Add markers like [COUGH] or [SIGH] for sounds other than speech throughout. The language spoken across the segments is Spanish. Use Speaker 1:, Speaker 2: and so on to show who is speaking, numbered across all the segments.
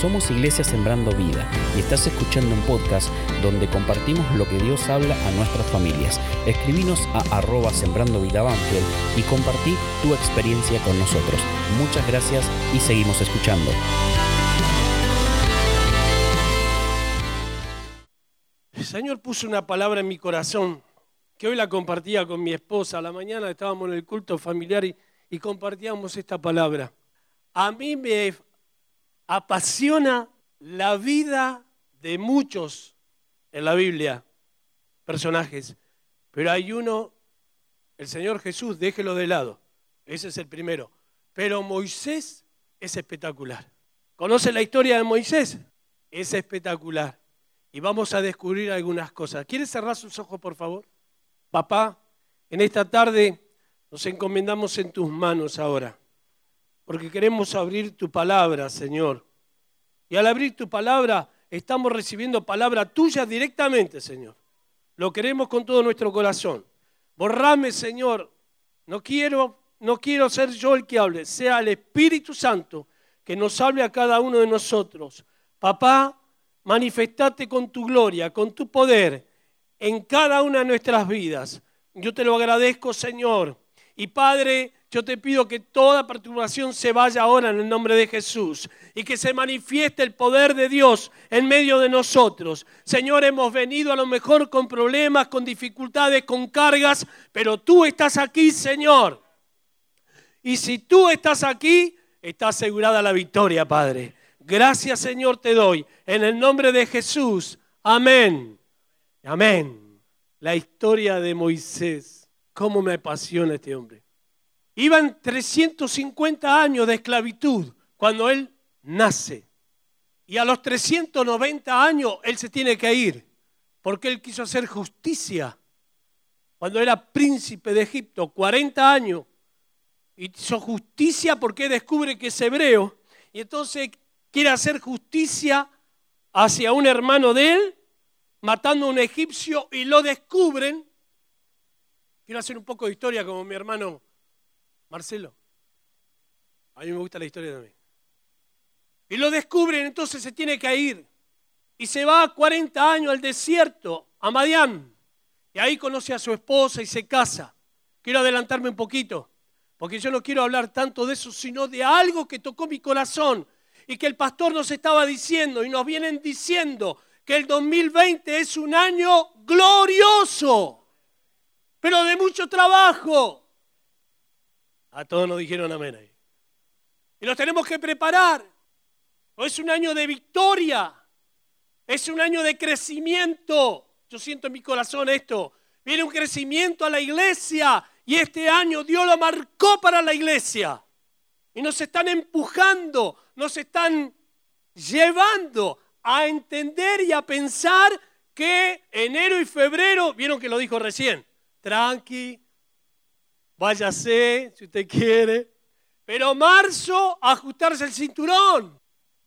Speaker 1: Somos Iglesia Sembrando Vida y estás escuchando un podcast donde compartimos lo que Dios habla a nuestras familias. Escribinos a arroba Sembrando Vida Banfield y compartí tu experiencia con nosotros. Muchas gracias y seguimos escuchando.
Speaker 2: El Señor puso una palabra en mi corazón que hoy la compartía con mi esposa. A la mañana estábamos en el culto familiar y, y compartíamos esta palabra. A mí me apasiona la vida de muchos en la Biblia, personajes, pero hay uno, el Señor Jesús, déjelo de lado, ese es el primero, pero Moisés es espectacular. ¿Conoce la historia de Moisés? Es espectacular. Y vamos a descubrir algunas cosas. ¿Quiere cerrar sus ojos, por favor? Papá, en esta tarde nos encomendamos en tus manos ahora, porque queremos abrir tu palabra, Señor. Y al abrir tu palabra, estamos recibiendo palabra tuya directamente, Señor. Lo queremos con todo nuestro corazón. Borrame, Señor. No quiero, no quiero ser yo el que hable, sea el Espíritu Santo que nos hable a cada uno de nosotros. Papá, manifestate con tu gloria, con tu poder en cada una de nuestras vidas. Yo te lo agradezco, Señor. Y Padre, yo te pido que toda perturbación se vaya ahora en el nombre de Jesús y que se manifieste el poder de Dios en medio de nosotros. Señor, hemos venido a lo mejor con problemas, con dificultades, con cargas, pero tú estás aquí, Señor. Y si tú estás aquí, está asegurada la victoria, Padre. Gracias, Señor, te doy. En el nombre de Jesús. Amén. Amén. La historia de Moisés. ¿Cómo me apasiona este hombre? Iban 350 años de esclavitud cuando él nace. Y a los 390 años él se tiene que ir, porque él quiso hacer justicia. Cuando era príncipe de Egipto, 40 años, hizo justicia porque descubre que es hebreo, y entonces quiere hacer justicia hacia un hermano de él, matando a un egipcio, y lo descubren. Quiero hacer un poco de historia como mi hermano Marcelo. A mí me gusta la historia también. Y lo descubren, entonces se tiene que ir. Y se va 40 años al desierto, a Madián. Y ahí conoce a su esposa y se casa. Quiero adelantarme un poquito, porque yo no quiero hablar tanto de eso, sino de algo que tocó mi corazón y que el pastor nos estaba diciendo y nos vienen diciendo que el 2020 es un año glorioso, pero de mucho trabajo. A todos nos dijeron amén ahí. Y nos tenemos que preparar. Es un año de victoria. Es un año de crecimiento. Yo siento en mi corazón esto. Viene un crecimiento a la iglesia. Y este año Dios lo marcó para la iglesia. Y nos están empujando, nos están llevando a entender y a pensar que enero y febrero, vieron que lo dijo recién, tranqui, váyase si usted quiere. Pero marzo, ajustarse el cinturón.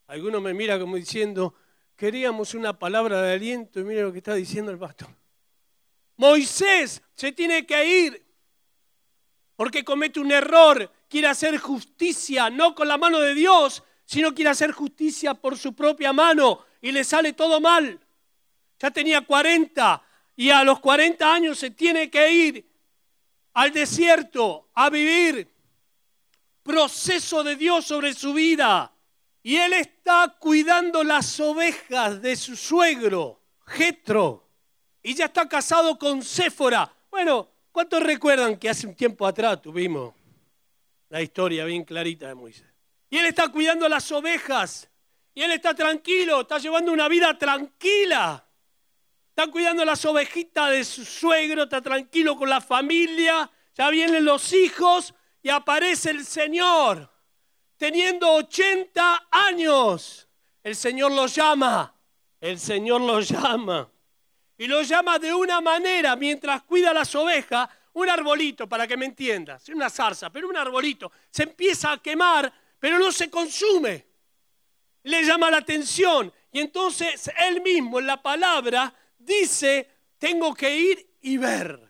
Speaker 2: Algunos me mira como diciendo, queríamos una palabra de aliento y mire lo que está diciendo el pastor. Moisés se tiene que ir porque comete un error, quiere hacer justicia no con la mano de Dios, sino quiere hacer justicia por su propia mano y le sale todo mal. Ya tenía 40 y a los 40 años se tiene que ir al desierto a vivir proceso de Dios sobre su vida. Y él está cuidando las ovejas de su suegro, Jetro. Y ya está casado con Séfora. Bueno, ¿cuántos recuerdan que hace un tiempo atrás tuvimos la historia bien clarita de Moisés? Y él está cuidando las ovejas. Y él está tranquilo, está llevando una vida tranquila. Está cuidando las ovejitas de su suegro, está tranquilo con la familia, ya vienen los hijos y aparece el Señor. Teniendo 80 años, el Señor lo llama, el Señor lo llama. Y lo llama de una manera, mientras cuida las ovejas, un arbolito, para que me entiendas, una zarza, pero un arbolito, se empieza a quemar, pero no se consume. Le llama la atención. Y entonces él mismo en la palabra dice, tengo que ir y ver.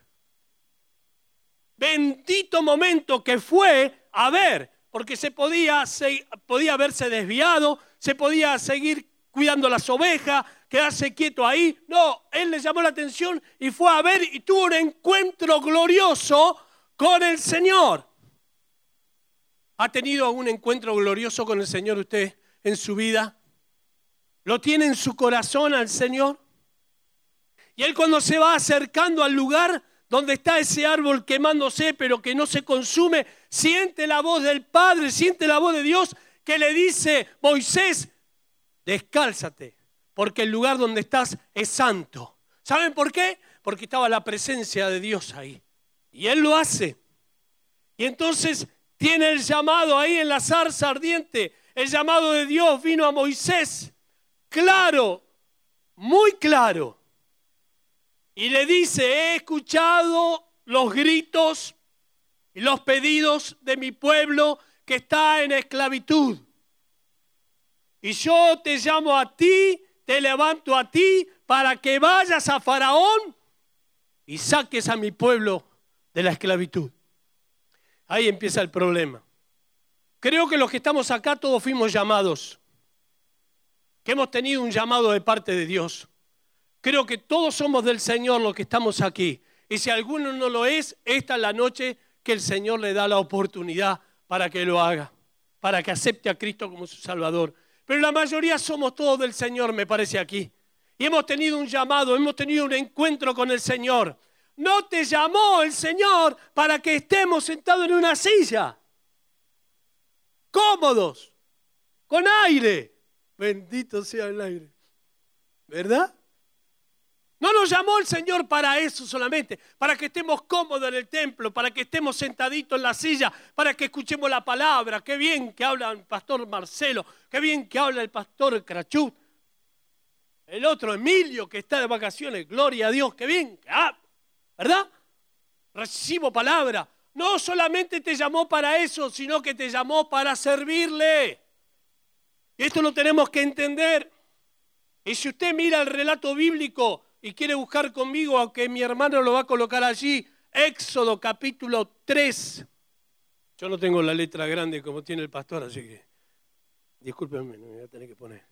Speaker 2: Bendito momento que fue a ver. porque se podía, se, podía haberse desviado, se podía seguir cuidando las ovejas, quedarse quieto ahí. No, él le llamó la atención y fue a ver y tuvo un encuentro glorioso con el Señor. ¿Ha tenido un encuentro glorioso con el Señor usted en su vida? ¿Lo tiene en su corazón al Señor? Y él cuando se va acercando al lugar donde está ese árbol quemándose pero que no se consume, siente la voz del Padre, siente la voz de Dios que le dice, Moisés, descálzate, porque el lugar donde estás es santo. ¿Saben por qué? Porque estaba la presencia de Dios ahí. Y él lo hace. Y entonces tiene el llamado ahí en la zarza ardiente. El llamado de Dios vino a Moisés. Claro, muy claro. Y le dice, he escuchado los gritos y los pedidos de mi pueblo que está en esclavitud. Y yo te llamo a ti, te levanto a ti para que vayas a Faraón y saques a mi pueblo de la esclavitud. Ahí empieza el problema. Creo que los que estamos acá todos fuimos llamados, que hemos tenido un llamado de parte de Dios. Creo que todos somos del Señor los que estamos aquí. Y si alguno no lo es, esta es la noche que el Señor le da la oportunidad para que lo haga, para que acepte a Cristo como su Salvador. Pero la mayoría somos todos del Señor, me parece aquí. Y hemos tenido un llamado, hemos tenido un encuentro con el Señor. No te llamó el Señor para que estemos sentados en una silla, cómodos, con aire. Bendito sea el aire. ¿Verdad? No nos llamó el Señor para eso solamente, para que estemos cómodos en el templo, para que estemos sentaditos en la silla, para que escuchemos la palabra. Qué bien que habla el pastor Marcelo, qué bien que habla el pastor Crachut. El otro, Emilio, que está de vacaciones, gloria a Dios, qué bien que habla. ¿verdad? Recibo palabra. No solamente te llamó para eso, sino que te llamó para servirle. Y esto lo tenemos que entender. Y si usted mira el relato bíblico y quiere buscar conmigo, aunque mi hermano lo va a colocar allí, Éxodo capítulo 3. Yo no tengo la letra grande como tiene el pastor, así que discúlpenme, me voy a tener que poner.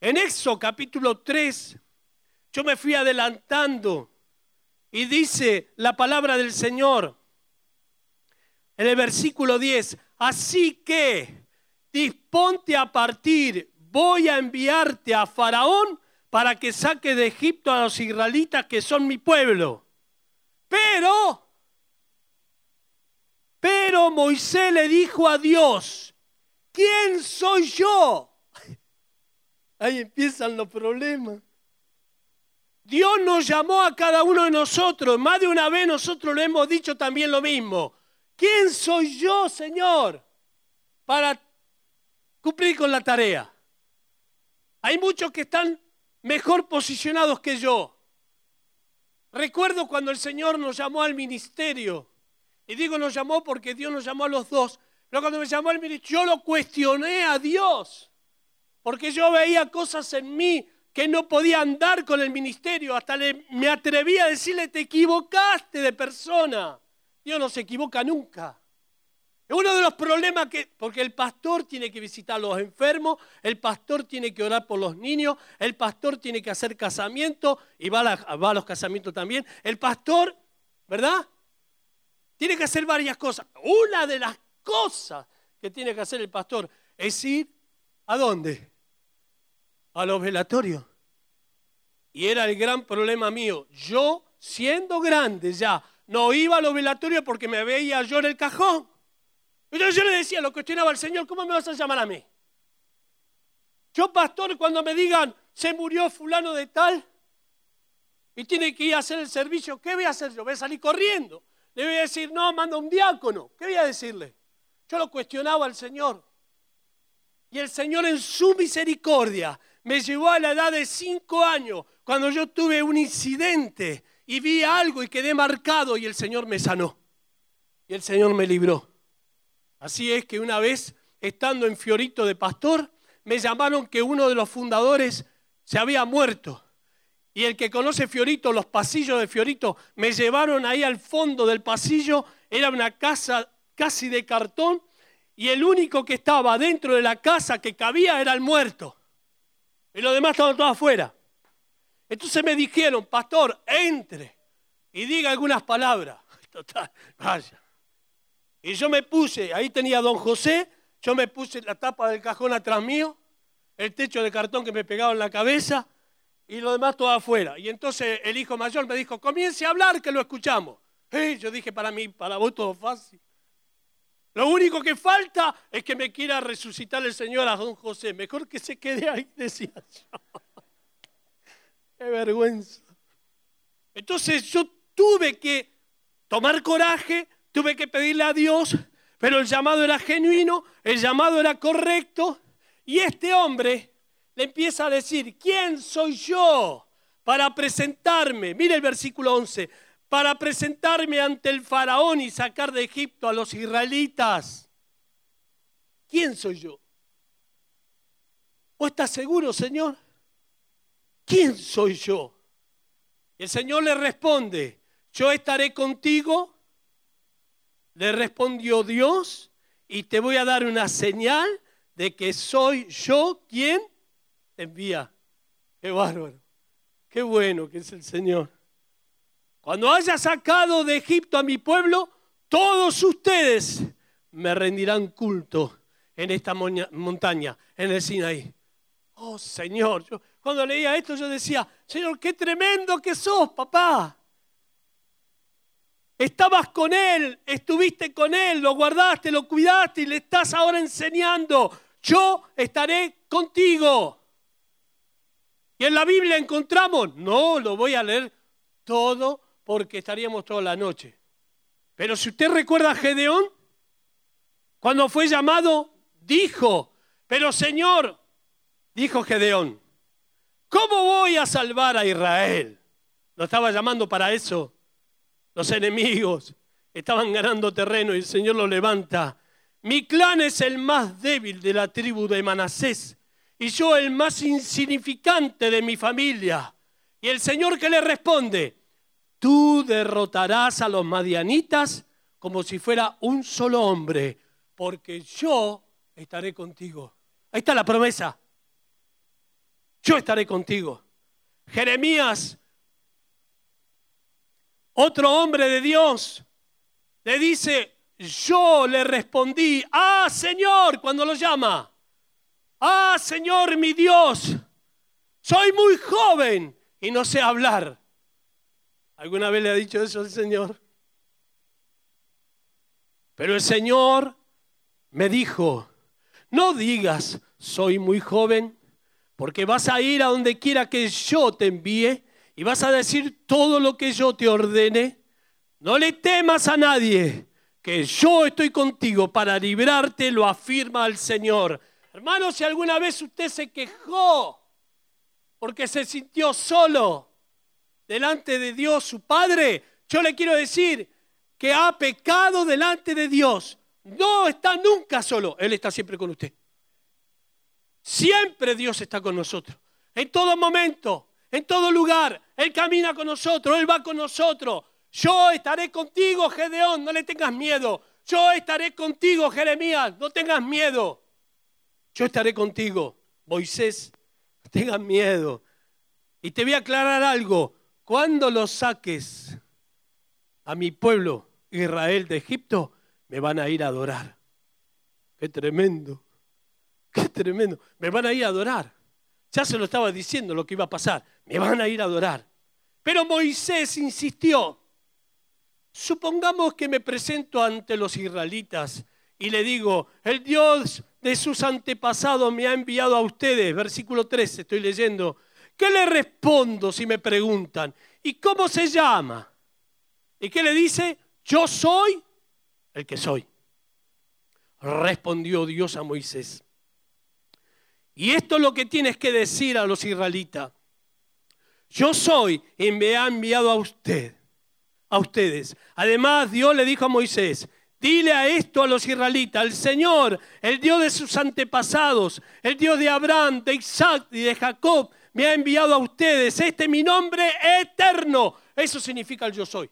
Speaker 2: En Éxodo capítulo 3, yo me fui adelantando y dice la palabra del Señor en el versículo 10, así que disponte a partir, voy a enviarte a Faraón para que saque de Egipto a los israelitas que son mi pueblo. Pero, pero Moisés le dijo a Dios, ¿quién soy yo? [LAUGHS] Ahí empiezan los problemas. Dios nos llamó a cada uno de nosotros. Más de una vez nosotros le hemos dicho también lo mismo. ¿Quién soy yo, Señor, para cumplir con la tarea? Hay muchos que están mejor posicionados que yo. Recuerdo cuando el Señor nos llamó al ministerio. Y digo nos llamó porque Dios nos llamó a los dos. Pero cuando me llamó al ministerio, yo lo cuestioné a Dios. Porque yo veía cosas en mí que no podía andar con el ministerio. Hasta me atreví a decirle, te equivocaste de persona. Dios no se equivoca nunca. Uno de los problemas que, porque el pastor tiene que visitar a los enfermos, el pastor tiene que orar por los niños, el pastor tiene que hacer casamiento y va a, va a los casamientos también. El pastor, ¿verdad? Tiene que hacer varias cosas. Una de las cosas que tiene que hacer el pastor es ir a dónde? a los velatorios. Y era el gran problema mío. Yo, siendo grande ya, no iba a los velatorios porque me veía yo en el cajón. Entonces yo le decía, lo cuestionaba al Señor, ¿cómo me vas a llamar a mí? Yo, pastor, cuando me digan, se murió fulano de tal y tiene que ir a hacer el servicio, ¿qué voy a hacer yo? Voy a salir corriendo. Le voy a decir, no, manda un diácono. ¿Qué voy a decirle? Yo lo cuestionaba al Señor. Y el Señor en su misericordia me llevó a la edad de cinco años, cuando yo tuve un incidente y vi algo y quedé marcado y el Señor me sanó. Y el Señor me libró. Así es que una vez, estando en Fiorito de pastor, me llamaron que uno de los fundadores se había muerto. Y el que conoce Fiorito, los pasillos de Fiorito, me llevaron ahí al fondo del pasillo. Era una casa casi de cartón y el único que estaba dentro de la casa que cabía era el muerto. Y los demás estaban todos afuera. Entonces me dijeron, pastor, entre y diga algunas palabras. [LAUGHS] Total, vaya. Y yo me puse, ahí tenía don José, yo me puse la tapa del cajón atrás mío, el techo de cartón que me pegaba en la cabeza y lo demás todo afuera. Y entonces el hijo mayor me dijo, comience a hablar que lo escuchamos. Yo dije, para mí, para vos todo fácil. Lo único que falta es que me quiera resucitar el Señor a don José. Mejor que se quede ahí, [LAUGHS] decía yo. Qué vergüenza. Entonces yo tuve que tomar coraje, tuve que pedirle a Dios, pero el llamado era genuino, el llamado era correcto. Y este hombre le empieza a decir, ¿quién soy yo para presentarme? Mire el versículo 11 para presentarme ante el faraón y sacar de Egipto a los israelitas. ¿Quién soy yo? ¿O estás seguro, Señor? ¿Quién soy yo? El Señor le responde, yo estaré contigo. Le respondió Dios y te voy a dar una señal de que soy yo quien te envía. Qué bárbaro. Qué bueno que es el Señor. Cuando haya sacado de Egipto a mi pueblo, todos ustedes me rendirán culto en esta montaña, en el Sinaí. Oh Señor, yo, cuando leía esto yo decía, Señor, qué tremendo que sos, papá. Estabas con Él, estuviste con Él, lo guardaste, lo cuidaste y le estás ahora enseñando. Yo estaré contigo. ¿Y en la Biblia encontramos? No, lo voy a leer todo porque estaríamos toda la noche. Pero si usted recuerda a Gedeón, cuando fue llamado, dijo, pero Señor, dijo Gedeón, ¿cómo voy a salvar a Israel? Lo estaba llamando para eso. Los enemigos estaban ganando terreno y el Señor lo levanta. Mi clan es el más débil de la tribu de Manasés y yo el más insignificante de mi familia. Y el Señor que le responde, Tú derrotarás a los madianitas como si fuera un solo hombre, porque yo estaré contigo. Ahí está la promesa. Yo estaré contigo. Jeremías, otro hombre de Dios, le dice, yo le respondí, ah Señor, cuando lo llama, ah Señor mi Dios, soy muy joven y no sé hablar. ¿Alguna vez le ha dicho eso al Señor? Pero el Señor me dijo, no digas, soy muy joven, porque vas a ir a donde quiera que yo te envíe y vas a decir todo lo que yo te ordene. No le temas a nadie, que yo estoy contigo para librarte, lo afirma el Señor. Hermano, si alguna vez usted se quejó porque se sintió solo, delante de Dios su Padre, yo le quiero decir que ha pecado delante de Dios. No está nunca solo, Él está siempre con usted. Siempre Dios está con nosotros. En todo momento, en todo lugar. Él camina con nosotros, Él va con nosotros. Yo estaré contigo, Gedeón, no le tengas miedo. Yo estaré contigo, Jeremías, no tengas miedo. Yo estaré contigo, Moisés, no tengas miedo. Y te voy a aclarar algo. Cuando los saques a mi pueblo Israel de Egipto, me van a ir a adorar. Qué tremendo, qué tremendo. Me van a ir a adorar. Ya se lo estaba diciendo lo que iba a pasar. Me van a ir a adorar. Pero Moisés insistió. Supongamos que me presento ante los israelitas y le digo, el Dios de sus antepasados me ha enviado a ustedes. Versículo 13, estoy leyendo. ¿Qué le respondo si me preguntan? ¿Y cómo se llama? ¿Y qué le dice? Yo soy el que soy. Respondió Dios a Moisés. Y esto es lo que tienes que decir a los israelitas. Yo soy y me ha enviado a usted, a ustedes. Además, Dios le dijo a Moisés, dile a esto a los israelitas, el Señor, el Dios de sus antepasados, el Dios de Abraham, de Isaac y de Jacob, me ha enviado a ustedes. Este es mi nombre eterno. Eso significa el yo soy.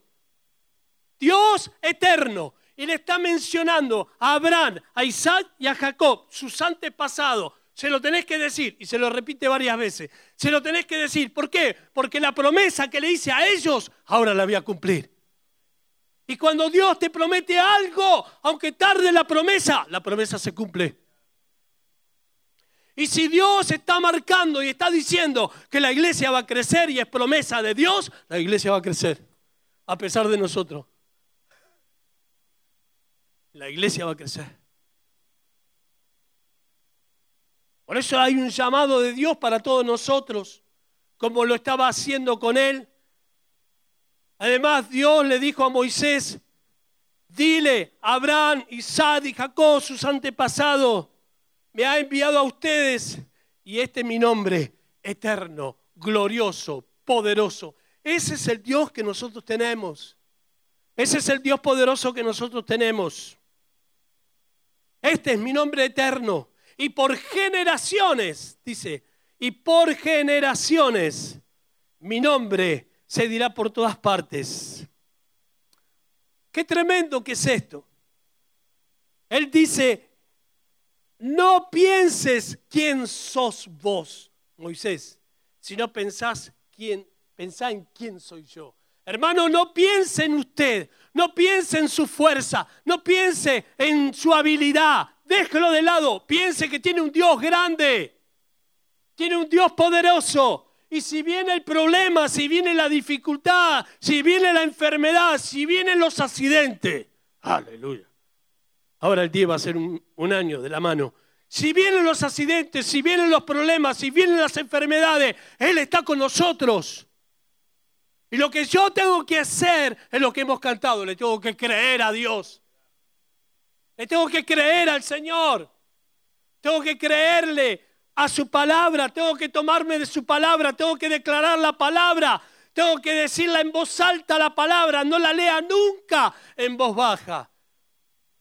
Speaker 2: Dios eterno. y le está mencionando a Abraham, a Isaac y a Jacob, sus antepasados. Se lo tenés que decir, y se lo repite varias veces. Se lo tenés que decir. ¿Por qué? Porque la promesa que le hice a ellos, ahora la voy a cumplir. Y cuando Dios te promete algo, aunque tarde la promesa, la promesa se cumple. Y si Dios está marcando y está diciendo que la iglesia va a crecer y es promesa de Dios, la iglesia va a crecer, a pesar de nosotros. La iglesia va a crecer. Por eso hay un llamado de Dios para todos nosotros, como lo estaba haciendo con él. Además, Dios le dijo a Moisés, dile a Abraham, Isaac y Jacob, sus antepasados, me ha enviado a ustedes y este es mi nombre, eterno, glorioso, poderoso. Ese es el Dios que nosotros tenemos. Ese es el Dios poderoso que nosotros tenemos. Este es mi nombre eterno. Y por generaciones, dice, y por generaciones mi nombre se dirá por todas partes. Qué tremendo que es esto. Él dice, no pienses quién sos vos, Moisés, sino pensás quién, pensá en quién soy yo. Hermano, no piense en usted, no piense en su fuerza, no piense en su habilidad, déjelo de lado, piense que tiene un Dios grande, tiene un Dios poderoso. Y si viene el problema, si viene la dificultad, si viene la enfermedad, si vienen los accidentes, aleluya. Ahora el día va a ser un, año de la mano. Si vienen los accidentes, si vienen los problemas, si vienen las enfermedades, Él está con nosotros. Y lo que yo tengo que hacer es lo que hemos cantado, le tengo que creer a Dios. Le tengo que creer al Señor. Tengo que creerle a su palabra, tengo que tomarme de su palabra, tengo que declarar la palabra, tengo que decirla en voz alta la palabra, no la lea nunca en voz baja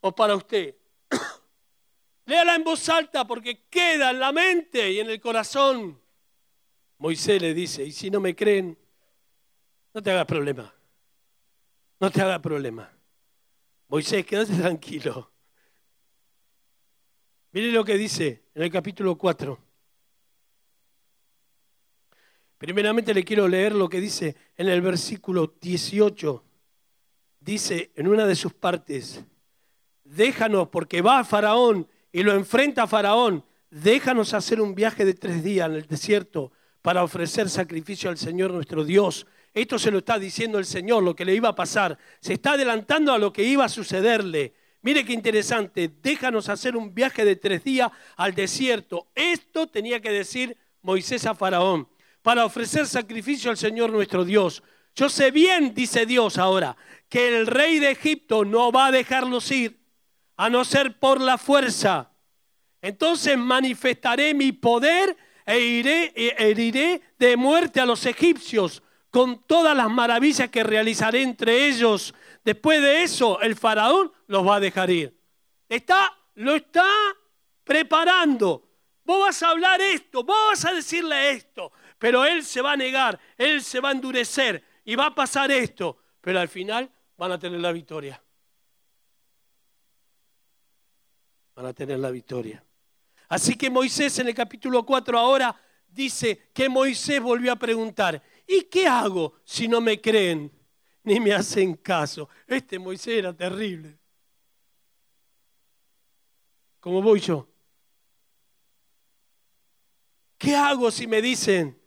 Speaker 2: o para usted. [COUGHS] Léala en voz alta porque queda en la mente y en el corazón. Moisés le dice, y si no me creen, no te hagas problema. No te hagas problema. Moisés, quédate tranquilo. Mire lo que dice en el capítulo 4. Primeramente le quiero leer lo que dice en el versículo 18. Dice en una de sus partes, déjanos, porque va a Faraón y lo enfrenta a Faraón, déjanos hacer un viaje de tres días en el desierto para ofrecer sacrificio al Señor nuestro Dios. Esto se lo está diciendo el Señor, lo que le iba a pasar. Se está adelantando a lo que iba a sucederle. Mire qué interesante, déjanos hacer un viaje de tres días al desierto. Esto tenía que decir Moisés a Faraón, para ofrecer sacrificio al Señor nuestro Dios. Yo sé bien, dice Dios ahora, que el rey de Egipto no va a dejarlos ir a no ser por la fuerza. Entonces manifestaré mi poder e iré, e heriré de muerte a los egipcios con todas las maravillas que realizaré entre ellos. Después de eso, el faraón los va a dejar ir. Está, lo está preparando. Vos vas a hablar esto, vos vas a decirle esto, pero él se va a negar, él se va a endurecer y va a pasar esto, pero al final van a tener la victoria. van a tener la victoria. Así que Moisés en el capítulo 4 ahora dice que Moisés volvió a preguntar, ¿y qué hago si no me creen ni me hacen caso? Este Moisés era terrible. ¿Cómo voy yo? ¿Qué hago si me dicen,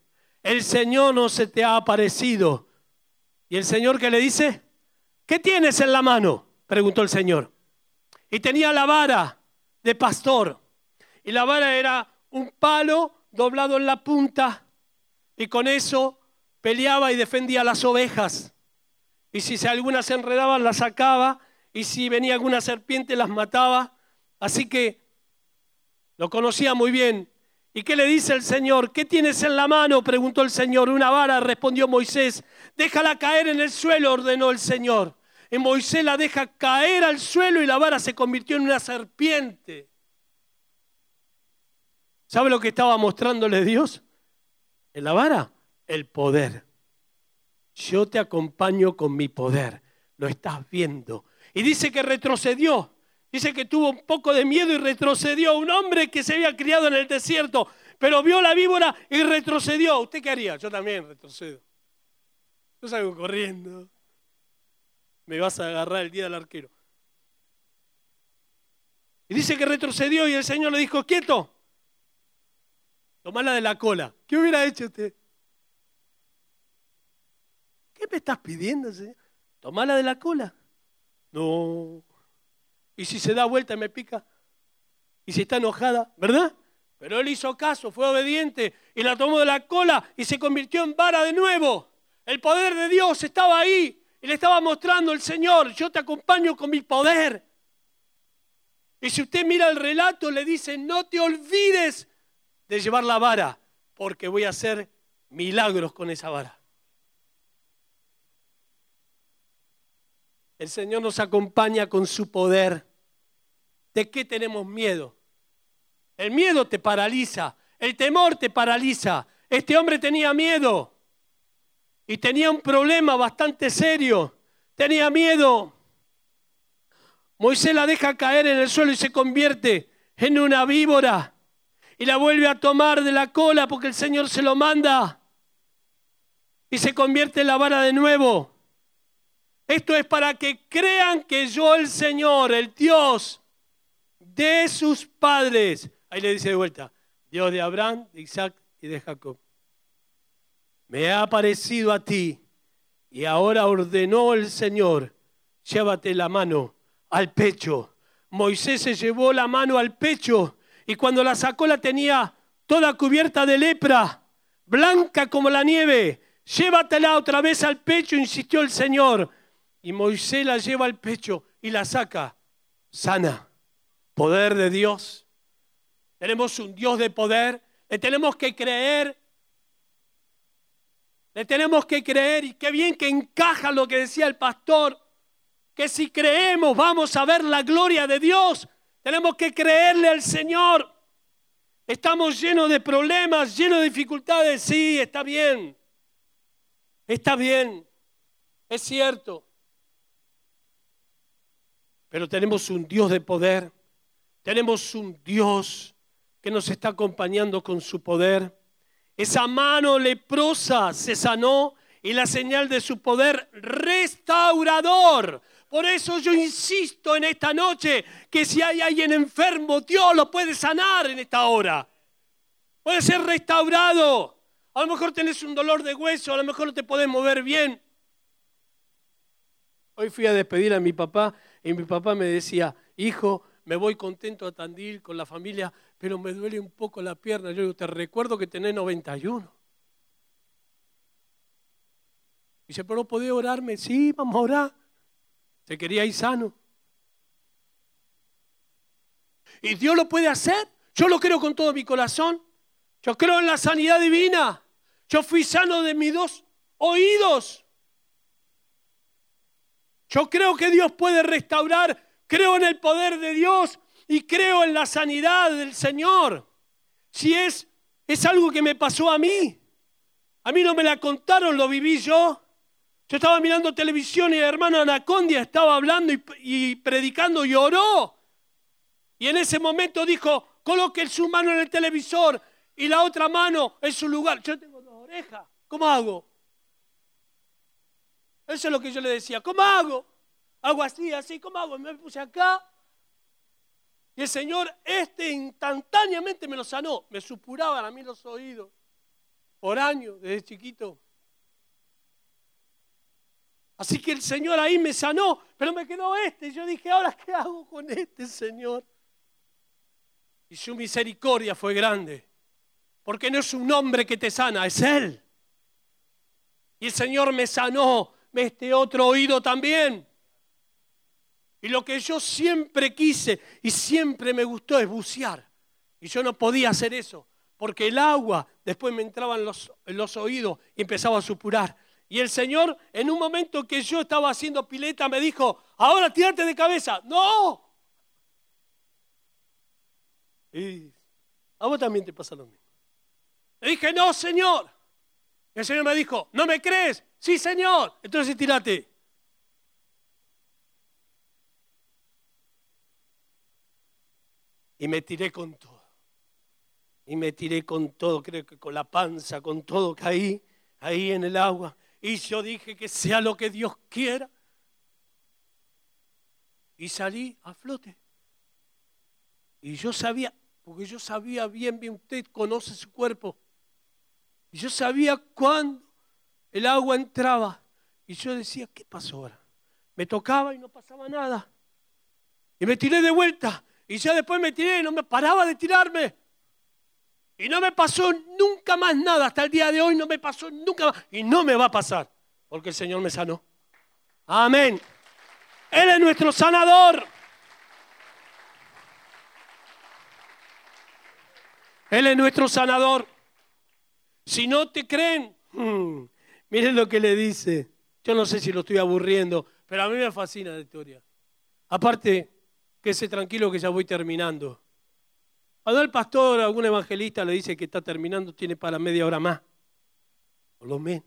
Speaker 2: el Señor no se te ha aparecido? ¿Y el Señor qué le dice? ¿Qué tienes en la mano? Preguntó el Señor. Y tenía la vara de pastor. Y la vara era un palo doblado en la punta y con eso peleaba y defendía las ovejas. Y si alguna se enredaban, las sacaba y si venía alguna serpiente, las mataba. Así que lo conocía muy bien. ¿Y qué le dice el Señor? ¿Qué tienes en la mano? preguntó el Señor. Una vara, respondió Moisés. Déjala caer en el suelo, ordenó el Señor. Y Moisés la deja caer al suelo y la vara se convirtió en una serpiente. ¿Sabe lo que estaba mostrándole Dios? En la vara, el poder. Yo te acompaño con mi poder. lo estás viendo. Y dice que retrocedió. Dice que tuvo un poco de miedo y retrocedió. Un hombre que se había criado en el desierto, pero vio la víbora y retrocedió. ¿Usted qué haría? Yo también retrocedo. Yo salgo corriendo. Me vas a agarrar el día del arquero. Y dice que retrocedió y el Señor le dijo, quieto, tomala de la cola. ¿Qué hubiera hecho usted? ¿Qué me estás pidiendo, Señor? Tomala de la cola. No. ¿Y si se da vuelta y me pica? ¿Y si está enojada? ¿Verdad? Pero él hizo caso, fue obediente y la tomó de la cola y se convirtió en vara de nuevo. El poder de Dios estaba ahí y le estaba mostrando el Señor, yo te acompaño con mi poder. Y si usted mira el relato, le dice, no te olvides de llevar la vara, porque voy a hacer milagros con esa vara. El Señor nos acompaña con su poder. ¿De qué tenemos miedo? El miedo te paraliza, el temor te paraliza. Este hombre tenía miedo y tenía un problema bastante serio. Tenía miedo. Moisés la deja caer en el suelo y se convierte en una víbora y la vuelve a tomar de la cola porque el Señor se lo manda y se convierte en la vara de nuevo. Esto es para que crean que yo, el Señor, el Dios de sus padres, ahí le dice de vuelta, Dios de Abraham, de Isaac y de Jacob, me ha aparecido a ti y ahora ordenó el Señor, llévate la mano al pecho. Moisés se llevó la mano al pecho y cuando la sacó la tenía toda cubierta de lepra, blanca como la nieve. Llévatela otra vez al pecho, insistió el Señor. Y Moisés la lleva al pecho y la saca sana. Poder de Dios. Tenemos un Dios de poder. Le tenemos que creer. Le tenemos que creer. Y qué bien que encaja lo que decía el pastor. Que si creemos vamos a ver la gloria de Dios. Tenemos que creerle al Señor. Estamos llenos de problemas, llenos de dificultades. Sí, está bien. Está bien. Es cierto. Pero tenemos un Dios de poder, tenemos un Dios que nos está acompañando con su poder. Esa mano leprosa se sanó y la señal de su poder restaurador. Por eso yo insisto en esta noche que si hay alguien enfermo, Dios lo puede sanar en esta hora. Puede ser restaurado. A lo mejor tenés un dolor de hueso, a lo mejor no te podés mover bien. Hoy fui a despedir a mi papá y mi papá me decía, hijo, me voy contento a Tandil con la familia, pero me duele un poco la pierna. Yo digo, te recuerdo que tenés 91. Dice, pero no podés orarme. Sí, vamos a orar. Te quería ir sano. Y Dios lo puede hacer. Yo lo creo con todo mi corazón. Yo creo en la sanidad divina. Yo fui sano de mis dos oídos. Yo creo que Dios puede restaurar, creo en el poder de Dios y creo en la sanidad del Señor. Si es, es algo que me pasó a mí, a mí no me la contaron, lo viví yo. Yo estaba mirando televisión y el hermano Anacondia estaba hablando y, y predicando y oró. Y en ese momento dijo, coloque su mano en el televisor y la otra mano en su lugar. Yo tengo dos orejas, ¿cómo hago? Eso es lo que yo le decía. ¿Cómo hago? Hago así, así, ¿cómo hago? Me puse acá. Y el Señor, este instantáneamente me lo sanó. Me supuraban a mí los oídos. Por años, desde chiquito. Así que el Señor ahí me sanó, pero me quedó este. Yo dije, ahora, ¿qué hago con este Señor? Y su misericordia fue grande. Porque no es un hombre que te sana, es Él. Y el Señor me sanó este otro oído también. Y lo que yo siempre quise y siempre me gustó es bucear. Y yo no podía hacer eso, porque el agua después me entraba en los, los oídos y empezaba a supurar. Y el Señor, en un momento que yo estaba haciendo pileta, me dijo, ahora tírate de cabeza. No. Y a vos también te pasa lo mismo. Le dije, no, Señor. El Señor me dijo, ¿no me crees? Sí, Señor. Entonces tírate. Y me tiré con todo. Y me tiré con todo, creo que con la panza, con todo caí ahí en el agua. Y yo dije que sea lo que Dios quiera. Y salí a flote. Y yo sabía, porque yo sabía bien, bien, usted conoce su cuerpo. Y yo sabía cuándo el agua entraba. Y yo decía, ¿qué pasó ahora? Me tocaba y no pasaba nada. Y me tiré de vuelta. Y ya después me tiré y no me paraba de tirarme. Y no me pasó nunca más nada. Hasta el día de hoy no me pasó nunca más. Y no me va a pasar. Porque el Señor me sanó. Amén. Él es nuestro sanador. Él es nuestro sanador. Si no te creen, hmm, miren lo que le dice. Yo no sé si lo estoy aburriendo, pero a mí me fascina la historia. Aparte, quédese tranquilo que ya voy terminando. Cuando el pastor, algún evangelista le dice que está terminando, tiene para media hora más, por lo menos.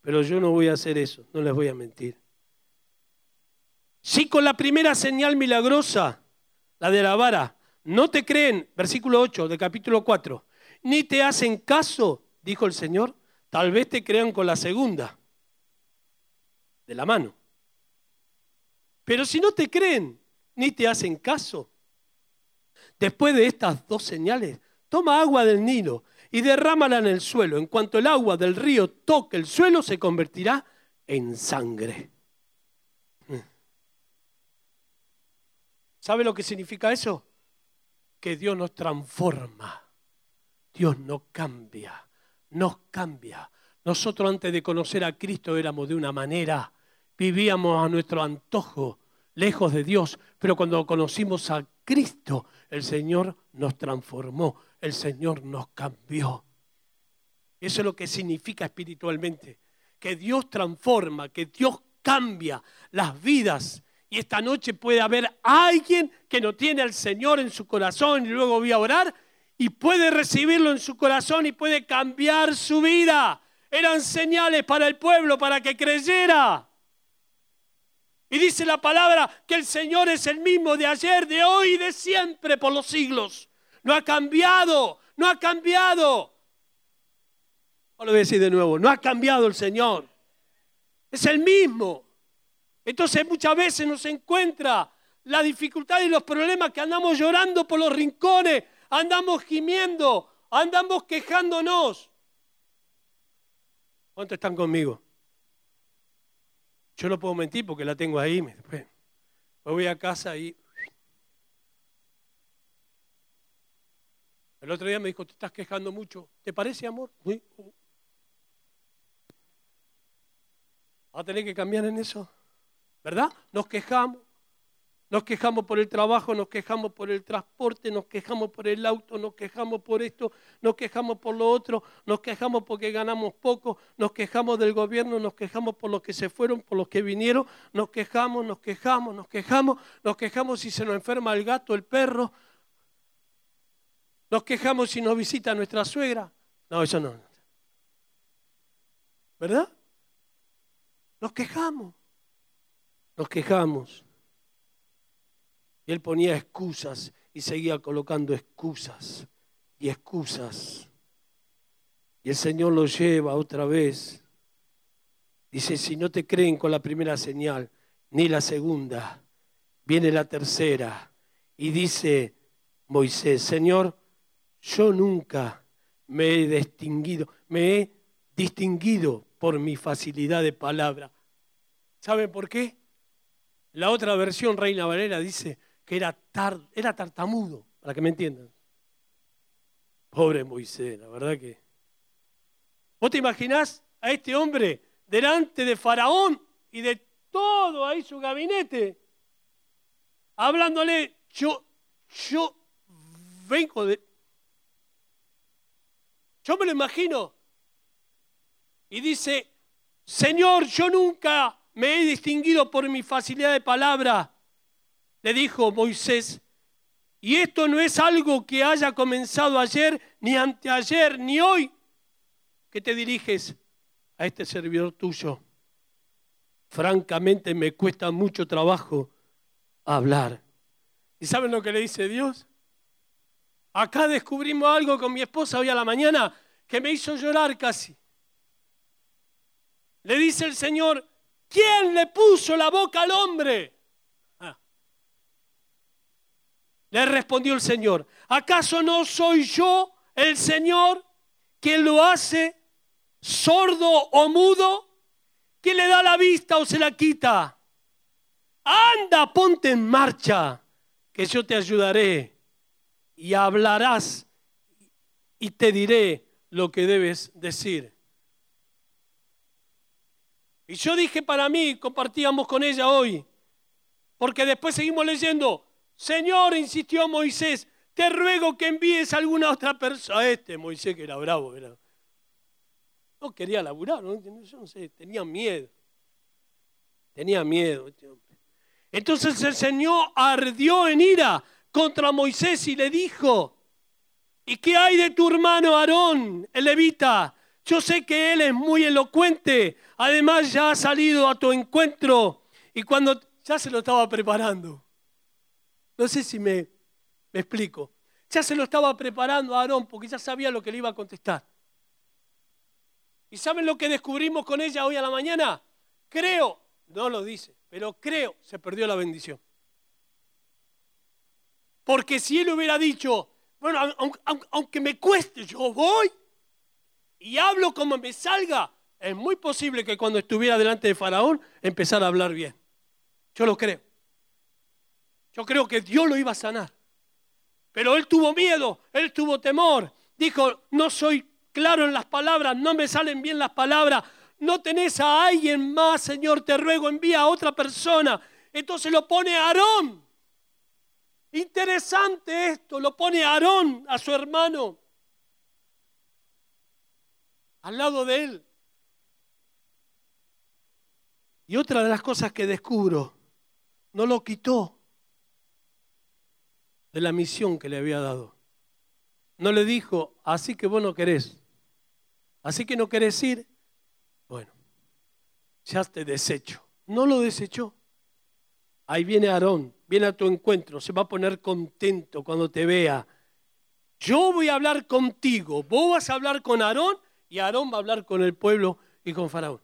Speaker 2: Pero yo no voy a hacer eso, no les voy a mentir. Si con la primera señal milagrosa, la de la vara, no te creen, versículo 8 del capítulo 4, ni te hacen caso, dijo el Señor, tal vez te crean con la segunda, de la mano. Pero si no te creen, ni te hacen caso, después de estas dos señales, toma agua del Nilo y derrámala en el suelo. En cuanto el agua del río toque el suelo, se convertirá en sangre. ¿Sabe lo que significa eso? Que Dios nos transforma. Dios no cambia, nos cambia. Nosotros antes de conocer a Cristo éramos de una manera, vivíamos a nuestro antojo, lejos de Dios, pero cuando conocimos a Cristo, el Señor nos transformó, el Señor nos cambió. Eso es lo que significa espiritualmente, que Dios transforma, que Dios cambia las vidas. Y esta noche puede haber alguien que no tiene al Señor en su corazón y luego voy a orar y puede recibirlo en su corazón y puede cambiar su vida. Eran señales para el pueblo, para que creyera. Y dice la palabra que el Señor es el mismo de ayer, de hoy y de siempre por los siglos. No ha cambiado, no ha cambiado. lo voy a decir de nuevo, no ha cambiado el Señor. Es el mismo. Entonces muchas veces nos encuentra la dificultad y los problemas que andamos llorando por los rincones, andamos gimiendo, andamos quejándonos. ¿Cuántos están conmigo? Yo no puedo mentir porque la tengo ahí. Después voy a casa y... El otro día me dijo, te estás quejando mucho. ¿Te parece, amor? ¿Va a tener que cambiar en eso? ¿Verdad? Nos quejamos. Nos quejamos por el trabajo, nos quejamos por el transporte, nos quejamos por el auto, nos quejamos por esto, nos quejamos por lo otro, nos quejamos porque ganamos poco, nos quejamos del gobierno, nos quejamos por los que se fueron, por los que vinieron, nos quejamos, nos quejamos, nos quejamos, nos quejamos si se nos enferma el gato, el perro, nos quejamos si nos visita nuestra suegra. No, eso no. ¿Verdad? Nos quejamos, nos quejamos. Y él ponía excusas y seguía colocando excusas y excusas. Y el Señor lo lleva otra vez. Dice, si no te creen con la primera señal, ni la segunda, viene la tercera. Y dice Moisés, Señor, yo nunca me he distinguido, me he distinguido por mi facilidad de palabra. ¿Saben por qué? La otra versión, Reina Valera, dice, que era, era tartamudo, para que me entiendan. Pobre Moisés, la verdad que... ¿Vos te imaginás a este hombre delante de Faraón y de todo ahí su gabinete, hablándole, yo, yo vengo de... Yo me lo imagino. Y dice, Señor, yo nunca me he distinguido por mi facilidad de palabra le dijo Moisés, y esto no es algo que haya comenzado ayer, ni anteayer, ni hoy, que te diriges a este servidor tuyo. Francamente me cuesta mucho trabajo hablar. ¿Y saben lo que le dice Dios? Acá descubrimos algo con mi esposa hoy a la mañana que me hizo llorar casi. Le dice el Señor, ¿quién le puso la boca al hombre? Ah. Le respondió el Señor, ¿acaso no soy yo el Señor quien lo hace sordo o mudo? ¿Quién le da la vista o se la quita? Anda, ponte en marcha, que yo te ayudaré y hablarás y te diré lo que debes decir. Y yo dije para mí, compartíamos con ella hoy, porque después seguimos leyendo, Señor, insistió Moisés, te ruego que envíes a alguna otra persona. Este Moisés que era bravo, era. no quería laburar, yo no sé, tenía miedo. Tenía miedo. Este Entonces el Señor ardió en ira contra Moisés y le dijo, ¿y qué hay de tu hermano Aarón, el levita? Yo sé que él es muy elocuente, además ya ha salido a tu encuentro y cuando ya se lo estaba preparando. No sé si me, explico. Ya se lo estaba preparando a Aarón porque ya sabía lo que le iba a contestar. ¿Y saben lo que descubrimos con ella hoy a la mañana? Creo, no lo dice, pero creo se perdió la bendición. Porque si él hubiera dicho, bueno, aunque me cueste, yo voy, y hablo como me salga, es muy posible que cuando estuviera delante de Faraón empezara a hablar bien. Yo lo creo. Yo creo que Dios lo iba a sanar. Pero él tuvo miedo, él tuvo temor. Dijo, no soy claro en las palabras, no me salen bien las palabras. No tenés a alguien más, Señor, te ruego, envía a otra persona. Entonces lo pone Aarón. Interesante esto, lo pone Aarón a su hermano al lado de él. Y otra de las cosas que descubro, no lo quitó de la misión que le había dado. No le dijo, así que vos no querés, así que no querés ir, bueno, ya te desecho. No lo desechó. Ahí viene Aarón, viene a tu encuentro, se va a poner contento cuando te vea. Yo voy a hablar contigo, vos vas a hablar con Aarón y Aarón va a hablar con el pueblo y con Faraón.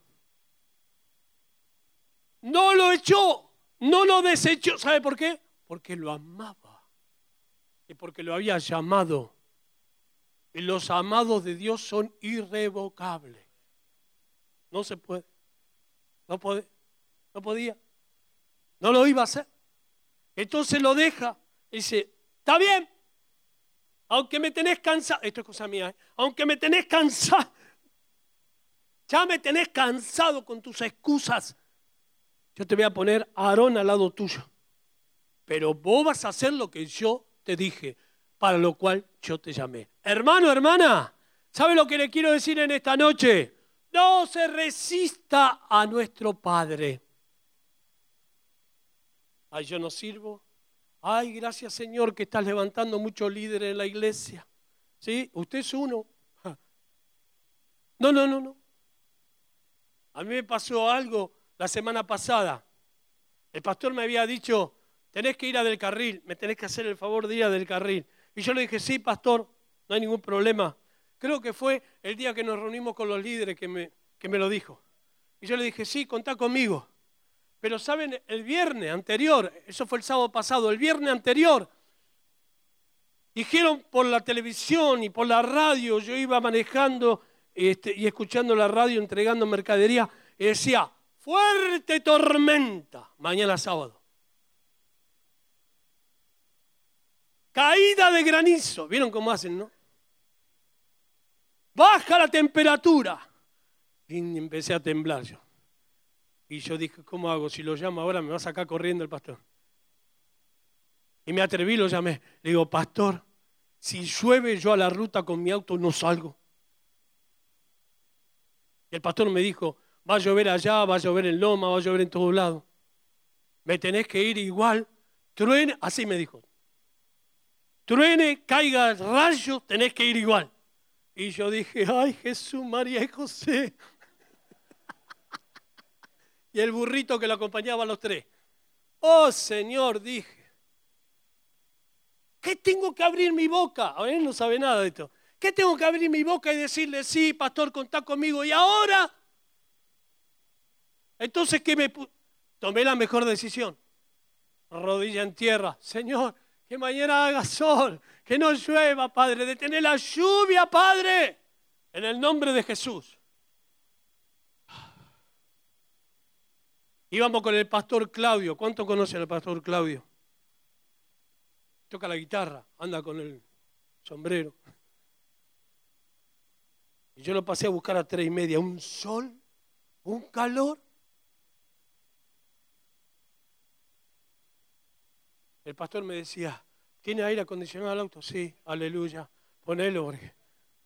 Speaker 2: No lo echó, no lo desechó. ¿Sabe por qué? Porque lo amaba y porque lo había llamado. Y los amados de Dios son irrevocables. No se puede. No puede. No podía. No lo iba a hacer. Entonces lo deja. Y dice, está bien. Aunque me tenés cansado. Esto es cosa mía. ¿eh? Aunque me tenés cansado. Ya me tenés cansado con tus excusas. Yo te voy a poner a Aarón al lado tuyo. Pero vos vas a hacer lo que yo te dije, para lo cual yo te llamé. Hermano, hermana, ¿sabe lo que le quiero decir en esta noche? No se resista a nuestro Padre. Ay, yo no sirvo. Ay, gracias Señor que estás levantando muchos líderes en la iglesia. ¿Sí? Usted es uno. [LAUGHS] No, no, no, no. A mí me pasó algo la semana pasada. El pastor me había dicho, tenés que ir a del carril, me tenés que hacer el favor de ir a del carril. Y yo le dije, sí, pastor, no hay ningún problema. Creo que fue el día que nos reunimos con los líderes que me, que me lo dijo. Y yo le dije, sí, contá conmigo. Pero saben, el viernes anterior, eso fue el sábado pasado, el viernes anterior, dijeron por la televisión y por la radio, yo iba manejando este, y escuchando la radio, entregando mercadería, y decía, fuerte tormenta, mañana sábado. Caída de granizo, ¿vieron cómo hacen, no? Baja la temperatura. Y empecé a temblar yo. Y yo dije, ¿cómo hago? Si lo llamo ahora me va a sacar corriendo el pastor. Y me atreví, lo llamé. Le digo, pastor, si llueve yo a la ruta con mi auto no salgo. Y el pastor me dijo, va a llover allá, va a llover en Loma, va a llover en todos lados. Me tenés que ir igual. Truene, así me dijo. Truene, caiga rayos, tenés que ir igual. Y yo dije, ay Jesús, María y José. y el burrito que lo acompañaba a los tres. Oh Señor, dije. ¿Qué tengo que abrir mi boca? Ahora él no sabe nada de esto. ¿Qué tengo que abrir mi boca y decirle, sí, pastor, contá conmigo? ¿Y ahora? Entonces, ¿qué me tomé la mejor decisión? Rodilla en tierra. Señor, que mañana haga sol, que no llueva, Padre, detener la lluvia, Padre, en el nombre de Jesús. Íbamos con el pastor Claudio. ¿Cuánto conocen al pastor Claudio? Toca la guitarra, anda con el sombrero. Y yo lo pasé a buscar a tres y media. Un sol, un calor. El pastor me decía, ¿tiene aire acondicionado el auto? Sí, aleluya. Ponelo porque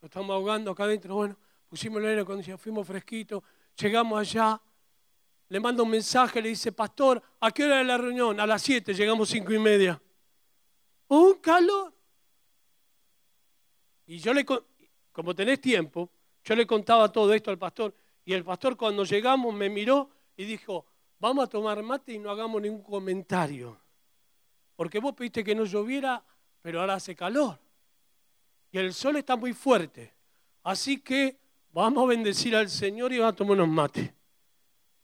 Speaker 2: lo estamos ahogando acá adentro. Bueno, pusimos el aire acondicionado, fuimos fresquitos, llegamos allá. Le manda un mensaje, le dice, pastor, ¿a qué hora es la reunión? A las siete, llegamos cinco y media. Un calor. Y yo le, como tenés tiempo, yo le contaba todo esto al pastor. Y el pastor cuando llegamos me miró y dijo, vamos a tomar mate y no hagamos ningún comentario. Porque vos pediste que no lloviera, pero ahora hace calor. Y el sol está muy fuerte. Así que vamos a bendecir al Señor y vamos a tomar unos mates.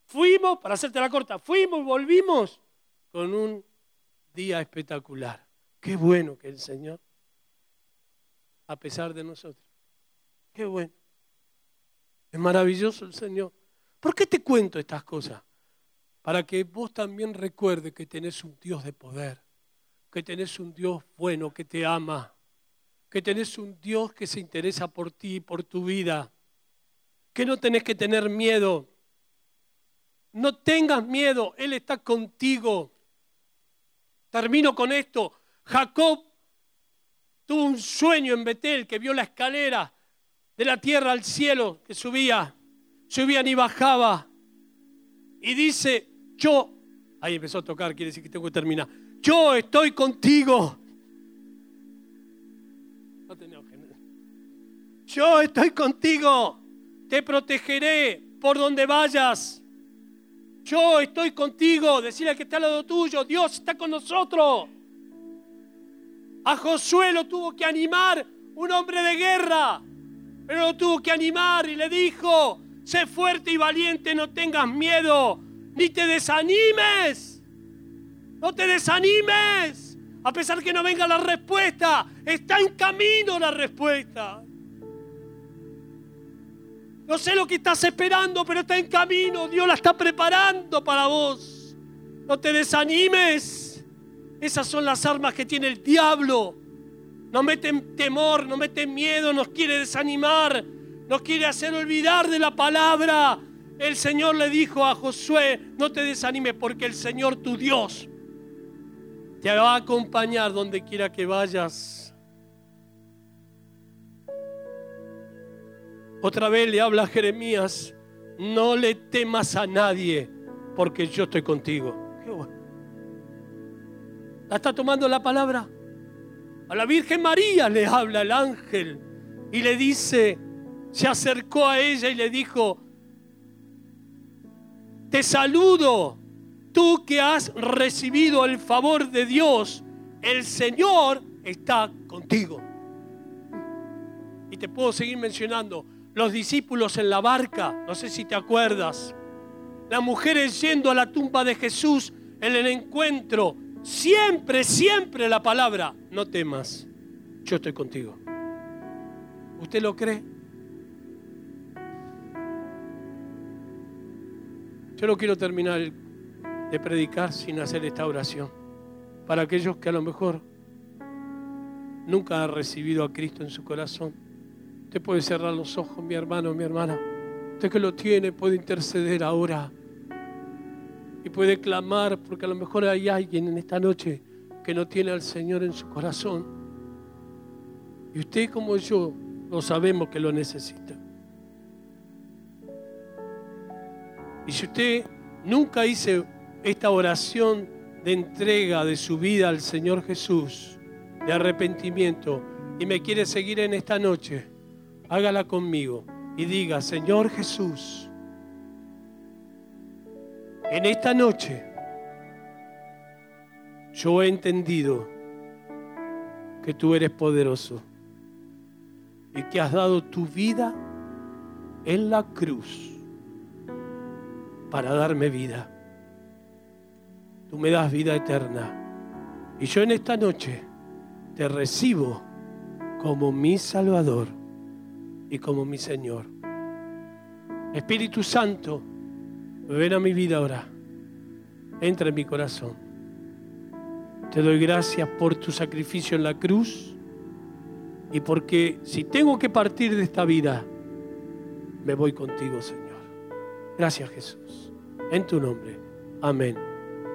Speaker 2: Fuimos, para hacerte la corta, fuimos y volvimos con un día espectacular. Qué bueno que el Señor, a pesar de nosotros, qué bueno. Es maravilloso el Señor. ¿Por qué te cuento estas cosas? Para que vos también recuerdes que tenés un Dios de poder, que tenés un Dios bueno que te ama, que tenés un Dios que se interesa por ti, por tu vida, que no tenés que tener miedo, no tengas miedo, Él está contigo. Termino con esto. Jacob tuvo un sueño en Betel que vio la escalera de la tierra al cielo que subía, subía y bajaba. Y dice, yo, ahí empezó a tocar, quiere decir que tengo que terminar. Yo estoy contigo. Yo estoy contigo. Te protegeré por donde vayas. Yo estoy contigo. Decirle al que está al lado tuyo, Dios está con nosotros. A Josué lo tuvo que animar un hombre de guerra, pero lo tuvo que animar y le dijo, sé fuerte y valiente, no tengas miedo, ni te desanimes. No te desanimes. A pesar que no venga la respuesta, está en camino la respuesta. No sé lo que estás esperando, pero está en camino. Dios la está preparando para vos. No te desanimes. Esas son las armas que tiene el diablo. Nos mete temor, nos mete miedo, nos quiere desanimar, nos quiere hacer olvidar de la palabra. El Señor le dijo a Josué, no te desanimes porque el Señor tu Dios te va a acompañar donde quiera que vayas. Otra vez le habla a Jeremías, no le temas a nadie, porque yo estoy contigo. ¿La está tomando la palabra? A la Virgen María le habla el ángel y le dice, se acercó a ella y le dijo, te saludo, tú que has recibido el favor de Dios, el Señor está contigo. Y te puedo seguir mencionando los discípulos en la barca, no sé si te acuerdas, las mujeres yendo a la tumba de Jesús en el encuentro, siempre, siempre la palabra, no temas, yo estoy contigo. ¿Usted lo cree? Yo no quiero terminar de predicar sin hacer esta oración. Para aquellos que a lo mejor nunca han recibido a Cristo en su corazón Usted puede cerrar los ojos, mi hermano, mi hermana. Usted que lo tiene puede interceder ahora. Y puede clamar, porque a lo mejor hay alguien en esta noche que no tiene al Señor en su corazón. Y usted como yo lo sabemos que lo necesita. Y si usted nunca hizo esta oración de entrega de su vida al Señor Jesús, de arrepentimiento, y me quiere seguir en esta noche, hágala conmigo y diga, Señor Jesús, en esta noche yo he entendido que tú eres poderoso y que has dado tu vida en la cruz para darme vida. Tú me das vida eterna. Y yo en esta noche te recibo como mi Salvador y como mi Señor. Espíritu Santo, ven a mi vida ahora. Entra en mi corazón. Te doy gracias por tu sacrificio en la cruz y porque si tengo que partir de esta vida, me voy contigo, Señor. Gracias, Jesús. En tu nombre. Amén